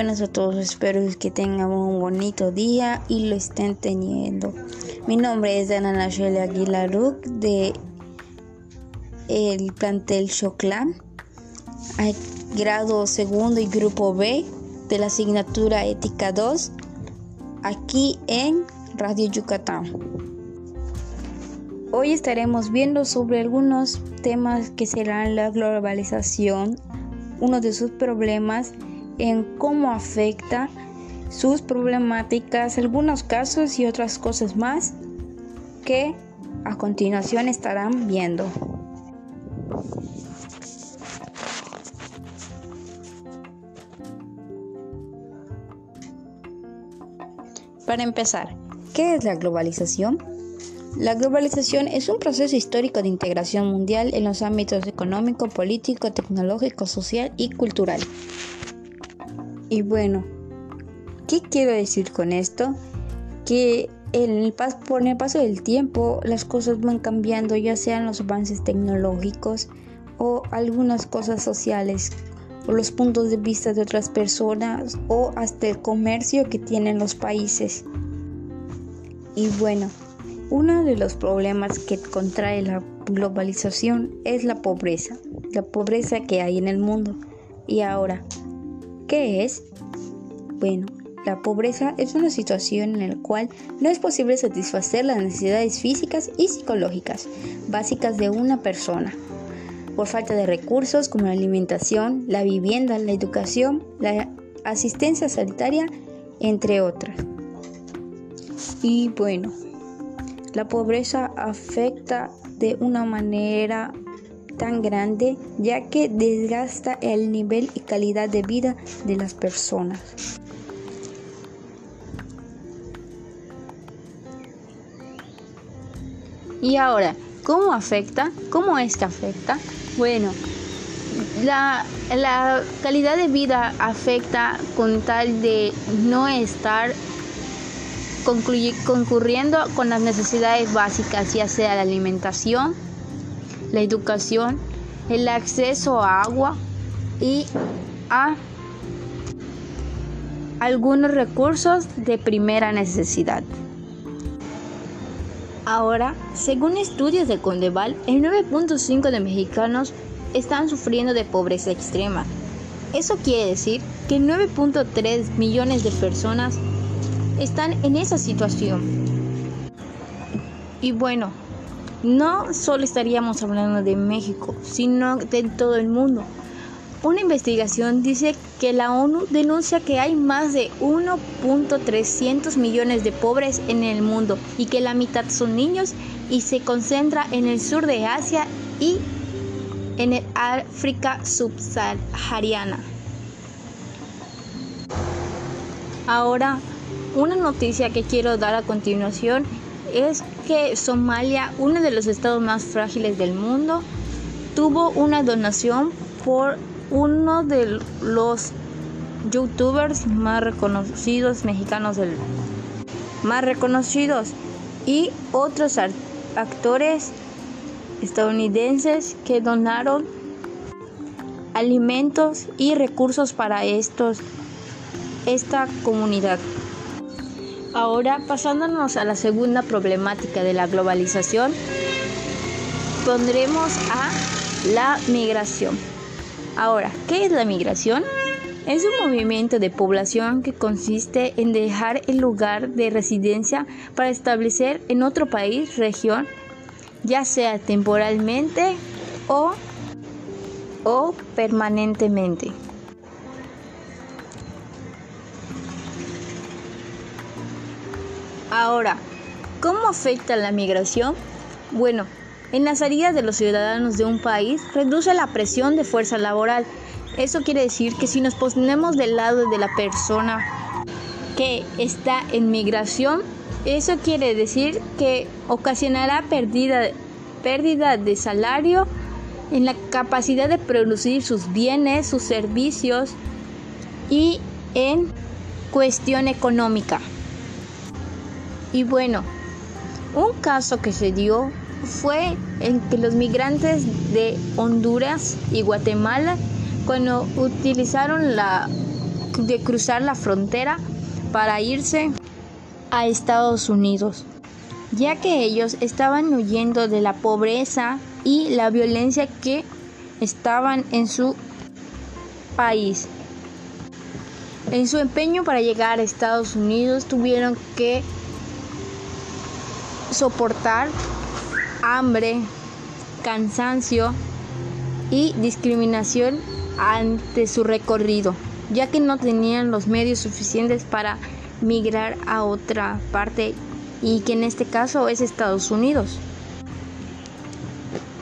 Buenas a todos. Espero que tengan un bonito día y lo estén teniendo. Mi nombre es Ana Nachelle Aguilaruc de el plantel Choclán, grado segundo y grupo B de la asignatura Ética 2, aquí en Radio Yucatán. Hoy estaremos viendo sobre algunos temas que serán la globalización, uno de sus problemas, en cómo afecta sus problemáticas, algunos casos y otras cosas más que a continuación estarán viendo. Para empezar, ¿qué es la globalización? La globalización es un proceso histórico de integración mundial en los ámbitos económico, político, tecnológico, social y cultural. Y bueno, ¿qué quiero decir con esto? Que en el por el paso del tiempo las cosas van cambiando, ya sean los avances tecnológicos o algunas cosas sociales, o los puntos de vista de otras personas, o hasta el comercio que tienen los países. Y bueno, uno de los problemas que contrae la globalización es la pobreza, la pobreza que hay en el mundo. Y ahora, ¿Qué es? Bueno, la pobreza es una situación en la cual no es posible satisfacer las necesidades físicas y psicológicas básicas de una persona por falta de recursos como la alimentación, la vivienda, la educación, la asistencia sanitaria, entre otras. Y bueno, la pobreza afecta de una manera tan grande ya que desgasta el nivel y calidad de vida de las personas. Y ahora, ¿cómo afecta? ¿Cómo es que afecta? Bueno, la, la, calidad de vida afecta con tal de no estar concurriendo con las necesidades básicas, ya sea la alimentación, la educación, el acceso a agua y a algunos recursos de primera necesidad. Ahora, según estudios de Condeval, el 9.5 de mexicanos están sufriendo de pobreza extrema. Eso quiere decir que 9.3 millones de personas están en esa situación. Y bueno, no solo estaríamos hablando de México, sino de todo el mundo. Una investigación dice que la ONU denuncia que hay más de 1.300 millones de pobres en el mundo y que la mitad son niños y se concentra en el sur de Asia y en el África subsahariana. Ahora, una noticia que quiero dar a continuación es que Somalia, uno de los estados más frágiles del mundo, tuvo una donación por uno de los youtubers más reconocidos mexicanos del más reconocidos y otros actores estadounidenses que donaron alimentos y recursos para estos esta comunidad. Ahora, pasándonos a la segunda problemática de la globalización, pondremos a la migración. Ahora, ¿qué es la migración? Es un movimiento de población que consiste en dejar el lugar de residencia para establecer en otro país, región, ya sea temporalmente o, o permanentemente. Ahora, ¿cómo afecta la migración? Bueno, en la salida de los ciudadanos de un país reduce la presión de fuerza laboral. Eso quiere decir que si nos ponemos del lado de la persona que está en migración, eso quiere decir que ocasionará pérdida, pérdida de salario en la capacidad de producir sus bienes, sus servicios y en cuestión económica. Y bueno, un caso que se dio fue en que los migrantes de Honduras y Guatemala, cuando utilizaron la de cruzar la frontera para irse a Estados Unidos, ya que ellos estaban huyendo de la pobreza y la violencia que estaban en su país. En su empeño para llegar a Estados Unidos tuvieron que soportar hambre, cansancio y discriminación ante su recorrido, ya que no tenían los medios suficientes para migrar a otra parte y que en este caso es Estados Unidos.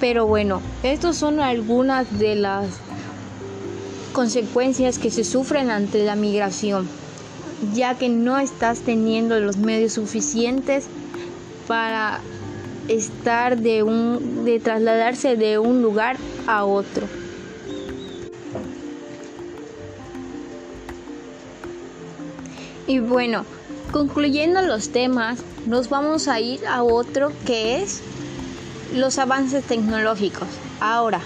Pero bueno, estas son algunas de las consecuencias que se sufren ante la migración, ya que no estás teniendo los medios suficientes para estar de un de trasladarse de un lugar a otro. Y bueno, concluyendo los temas, nos vamos a ir a otro que es los avances tecnológicos. Ahora,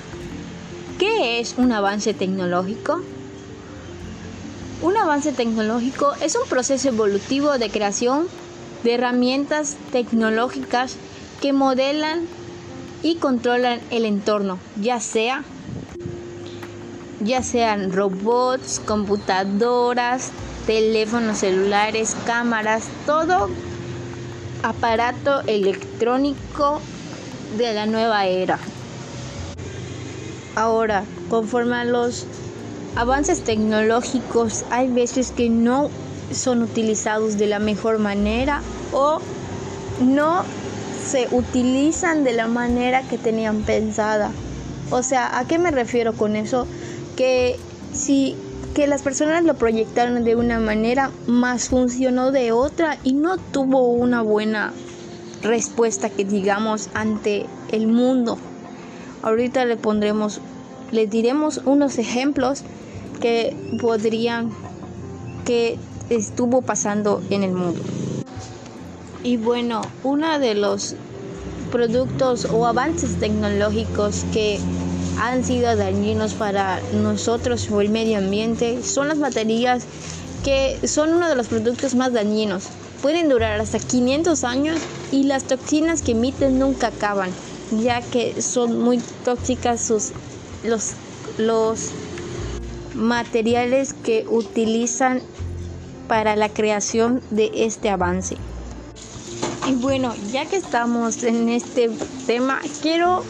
¿qué es un avance tecnológico? Un avance tecnológico es un proceso evolutivo de creación de herramientas tecnológicas que modelan y controlan el entorno, ya sea ya sean robots, computadoras, teléfonos celulares, cámaras, todo aparato electrónico de la nueva era. Ahora, conforme a los avances tecnológicos, hay veces que no son utilizados de la mejor manera o no se utilizan de la manera que tenían pensada. O sea, ¿a qué me refiero con eso? Que si que las personas lo proyectaron de una manera, más funcionó de otra y no tuvo una buena respuesta que digamos ante el mundo. Ahorita le pondremos, le diremos unos ejemplos que podrían, que estuvo pasando en el mundo. Y bueno, uno de los productos o avances tecnológicos que han sido dañinos para nosotros o el medio ambiente son las baterías que son uno de los productos más dañinos. Pueden durar hasta 500 años y las toxinas que emiten nunca acaban, ya que son muy tóxicas sus, los, los materiales que utilizan para la creación de este avance. Y bueno, ya que estamos en este tema, quiero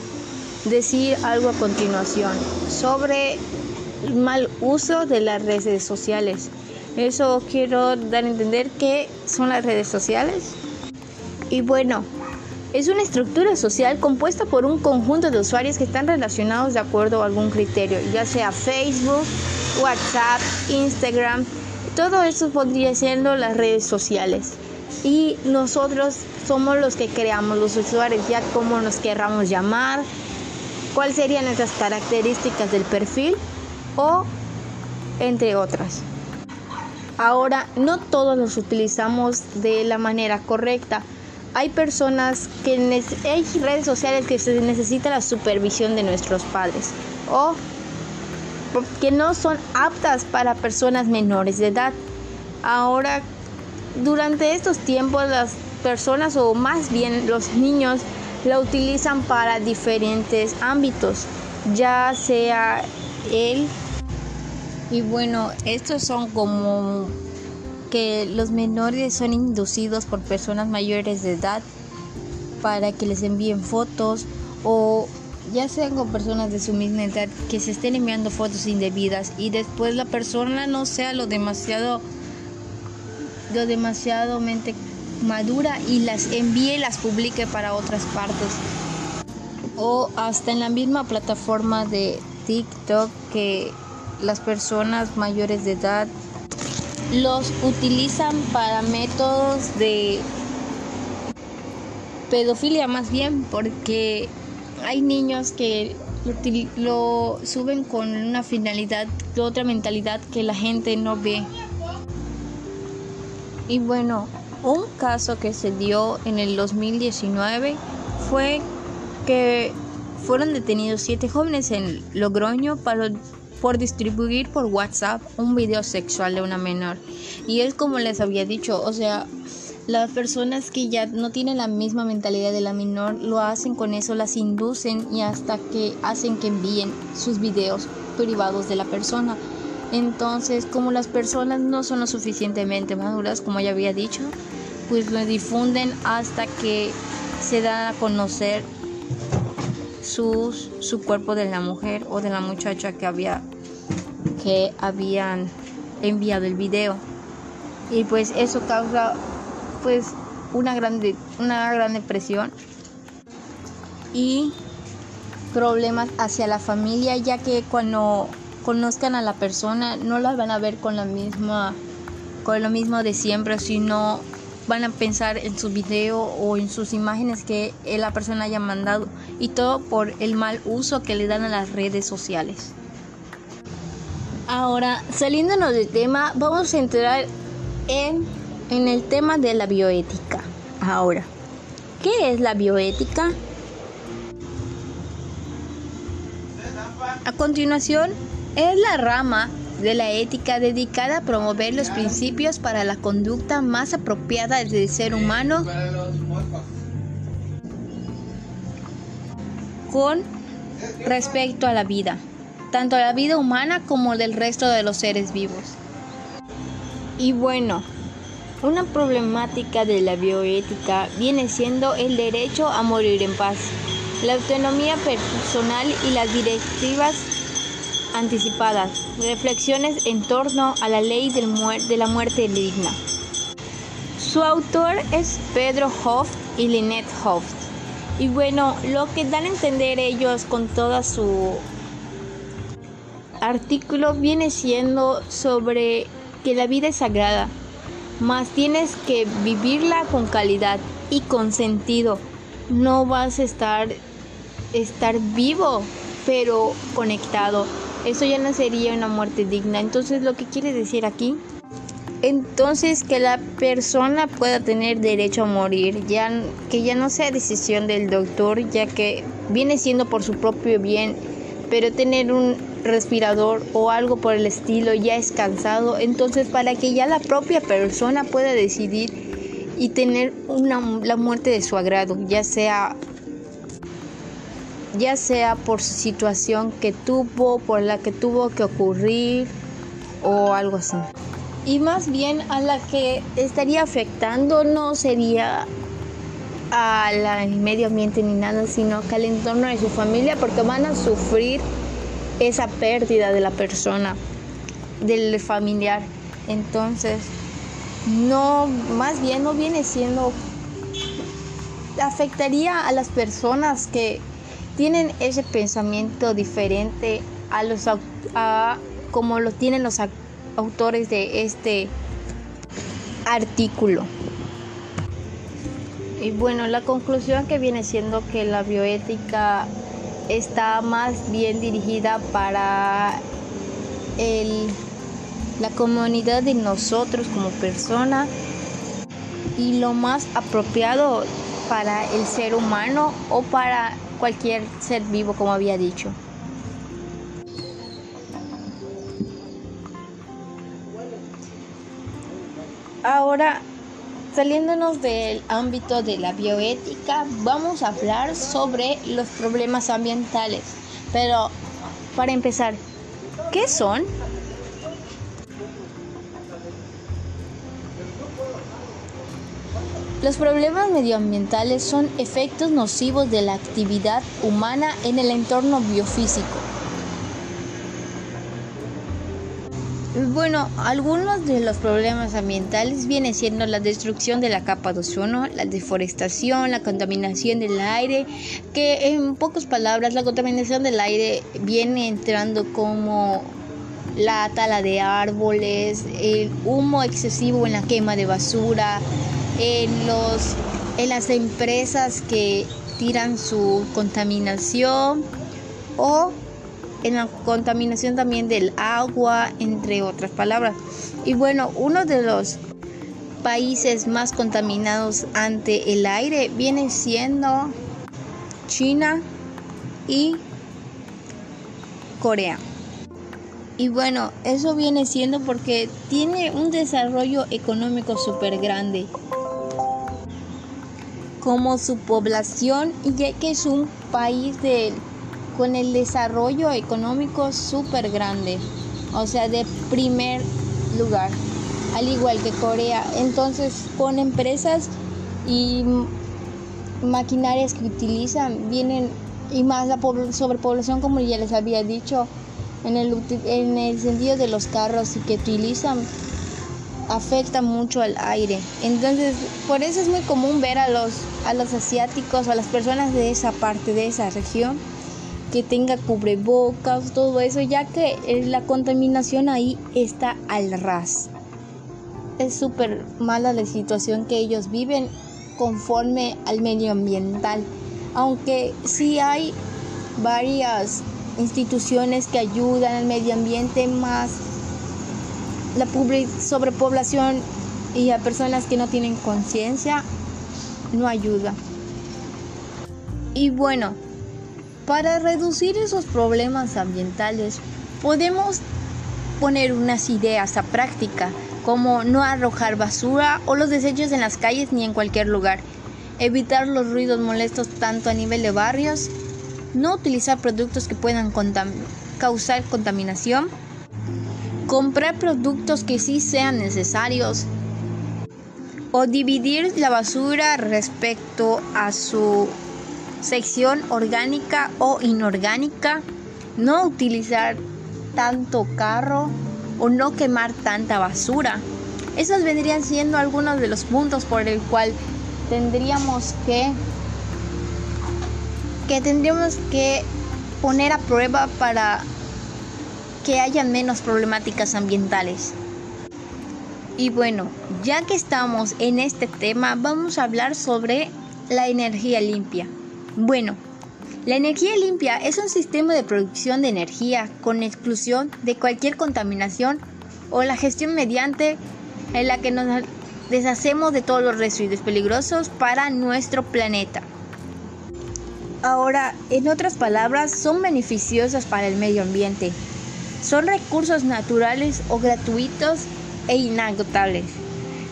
decir algo a continuación sobre el mal uso de las redes sociales. Eso quiero dar a entender que son las redes sociales. Y bueno, es una estructura social compuesta por un conjunto de usuarios que están relacionados de acuerdo a algún criterio, ya sea Facebook, WhatsApp, Instagram, todo eso podría siendo las redes sociales. Y nosotros somos los que creamos los usuarios, ya como nos querramos llamar, cuáles serían esas características del perfil o entre otras. Ahora, no todos los utilizamos de la manera correcta. Hay personas que hay redes sociales que se necesita la supervisión de nuestros padres o que no son aptas para personas menores de edad. Ahora, durante estos tiempos las personas o más bien los niños la utilizan para diferentes ámbitos, ya sea él y bueno, estos son como que los menores son inducidos por personas mayores de edad para que les envíen fotos o ya sean con personas de su misma edad que se estén enviando fotos indebidas y después la persona no sea lo demasiado lo demasiado mente madura y las envíe y las publique para otras partes. O hasta en la misma plataforma de TikTok que las personas mayores de edad los utilizan para métodos de pedofilia más bien porque hay niños que lo, suben con una finalidad, otra mentalidad que la gente no ve. Y bueno, un caso que se dio en el 2019 fue que fueron detenidos siete jóvenes en Logroño para, por distribuir por WhatsApp un video sexual de una menor. Y es como les había dicho, o sea, las personas que ya no tienen la misma mentalidad de la menor lo hacen con eso, las inducen y hasta que hacen que envíen sus videos privados de la persona. Entonces, como las personas no son lo suficientemente maduras, como ya había dicho, pues lo difunden hasta que se da a conocer su cuerpo de la mujer o de la muchacha que había que habían enviado el video. Y pues eso causa pues una gran una gran depresión y problemas hacia la familia ya que cuando conozcan a la persona no la van a ver con la misma con lo mismo de siempre sino van a pensar en su video o en sus imágenes que la persona haya mandado y todo por el mal uso que le dan a las redes sociales. Ahora, saliéndonos del tema, vamos a entrar en, en el tema de la bioética. Ahora, ¿qué es la bioética? A continuación, es la rama de la ética dedicada a promover los principios para la conducta más apropiada del ser humano con respecto a la vida, tanto la vida humana como del resto de los seres vivos. Y bueno, una problemática de la bioética viene siendo el derecho a morir en paz, la autonomía personal y las directivas anticipadas, reflexiones en torno a la ley de la muerte digna. Su autor es Pedro Hoft y Lynette Hoft. Y bueno, lo que dan a entender ellos con toda su artículo viene siendo sobre que la vida es sagrada, más tienes que vivirla con calidad y con sentido. No vas a estar estar vivo, pero conectado. Eso ya no sería una muerte digna. Entonces, lo que quiere decir aquí, entonces que la persona pueda tener derecho a morir, ya que ya no sea decisión del doctor, ya que viene siendo por su propio bien, pero tener un respirador o algo por el estilo ya es cansado, entonces para que ya la propia persona pueda decidir y tener una, la muerte de su agrado, ya sea ya sea por situación que tuvo, por la que tuvo que ocurrir o algo así. Y más bien a la que estaría afectando no sería al medio ambiente ni nada, sino que al entorno de su familia, porque van a sufrir esa pérdida de la persona, del familiar. Entonces, no, más bien no viene siendo, afectaría a las personas que tienen ese pensamiento diferente a los a, como lo tienen los autores de este artículo. Y bueno, la conclusión que viene siendo que la bioética está más bien dirigida para el, la comunidad de nosotros como persona y lo más apropiado para el ser humano o para cualquier ser vivo, como había dicho. Ahora, saliéndonos del ámbito de la bioética, vamos a hablar sobre los problemas ambientales. Pero, para empezar, ¿qué son? Los problemas medioambientales son efectos nocivos de la actividad humana en el entorno biofísico. Bueno, algunos de los problemas ambientales vienen siendo la destrucción de la capa de ozono, la deforestación, la contaminación del aire, que en pocas palabras la contaminación del aire viene entrando como la tala de árboles, el humo excesivo en la quema de basura, en, los, en las empresas que tiran su contaminación o en la contaminación también del agua, entre otras palabras. Y bueno, uno de los países más contaminados ante el aire viene siendo China y Corea. Y bueno, eso viene siendo porque tiene un desarrollo económico súper grande. Como su población, ya que es un país de, con el desarrollo económico súper grande. O sea, de primer lugar. Al igual que Corea. Entonces, con empresas y maquinarias que utilizan, vienen y más la sobrepoblación, como ya les había dicho en el, en el sentido de los carros y que utilizan afecta mucho al aire. Entonces, por eso es muy común ver a los, a los asiáticos, a las personas de esa parte, de esa región, que tenga cubrebocas, todo eso, ya que la contaminación ahí está al ras. Es súper mala la situación que ellos viven conforme al medio ambiental. Aunque sí hay varias instituciones que ayudan al medio ambiente, más la sobrepoblación y a personas que no tienen conciencia no ayuda. Y bueno, para reducir esos problemas ambientales podemos poner unas ideas a práctica, como no arrojar basura o los desechos en las calles ni en cualquier lugar, evitar los ruidos molestos tanto a nivel de barrios. No utilizar productos que puedan causar contaminación, comprar productos que sí sean necesarios o dividir la basura respecto a su sección orgánica o inorgánica, no utilizar tanto carro o no quemar tanta basura. Esos vendrían siendo algunos de los puntos por el cual tendríamos que que tendríamos que poner a prueba para que haya menos problemáticas ambientales. Y bueno, ya que estamos en este tema, vamos a hablar sobre la energía limpia. Bueno, la energía limpia es un sistema de producción de energía con exclusión de cualquier contaminación o la gestión mediante en la que nos deshacemos de todos los residuos peligrosos para nuestro planeta. Ahora, en otras palabras, son beneficiosas para el medio ambiente. Son recursos naturales o gratuitos e inagotables.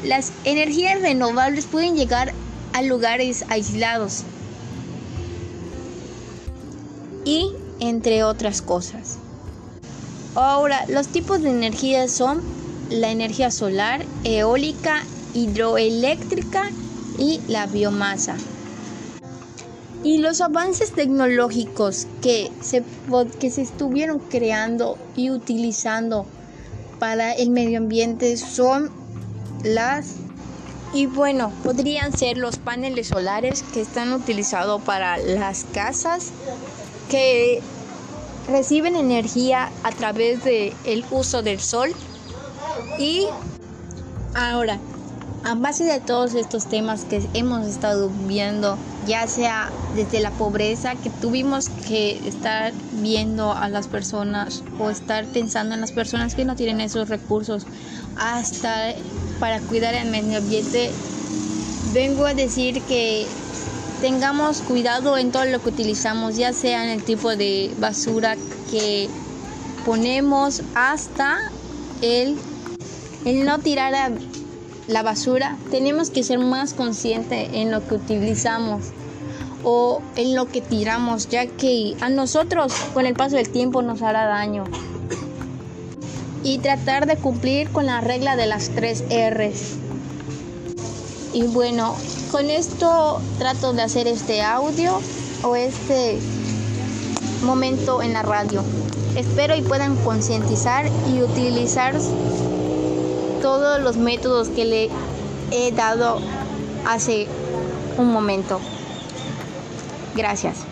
Las energías renovables pueden llegar a lugares aislados y entre otras cosas. Ahora, los tipos de energía son la energía solar, eólica, hidroeléctrica y la biomasa. Y los avances tecnológicos que se, que se estuvieron creando y utilizando para el medio ambiente son las... Y bueno, podrían ser los paneles solares que están utilizados para las casas que reciben energía a través del el uso del sol. Y ahora, a base de todos estos temas que hemos estado viendo, ya sea desde la pobreza, que tuvimos que estar viendo a las personas o estar pensando en las personas que no tienen esos recursos, hasta para cuidar el medio ambiente, vengo a decir que tengamos cuidado en todo lo que utilizamos, ya sea en el tipo de basura que ponemos hasta el, el no tirar a la basura, tenemos que ser más conscientes en lo que utilizamos o en lo que tiramos, ya que a nosotros con el paso del tiempo nos hará daño. Y tratar de cumplir con la regla de las tres R's. Y bueno, con esto trato de hacer este audio o este momento en la radio. Espero y puedan concientizar y utilizar todos los métodos que le he dado hace un momento. Gracias.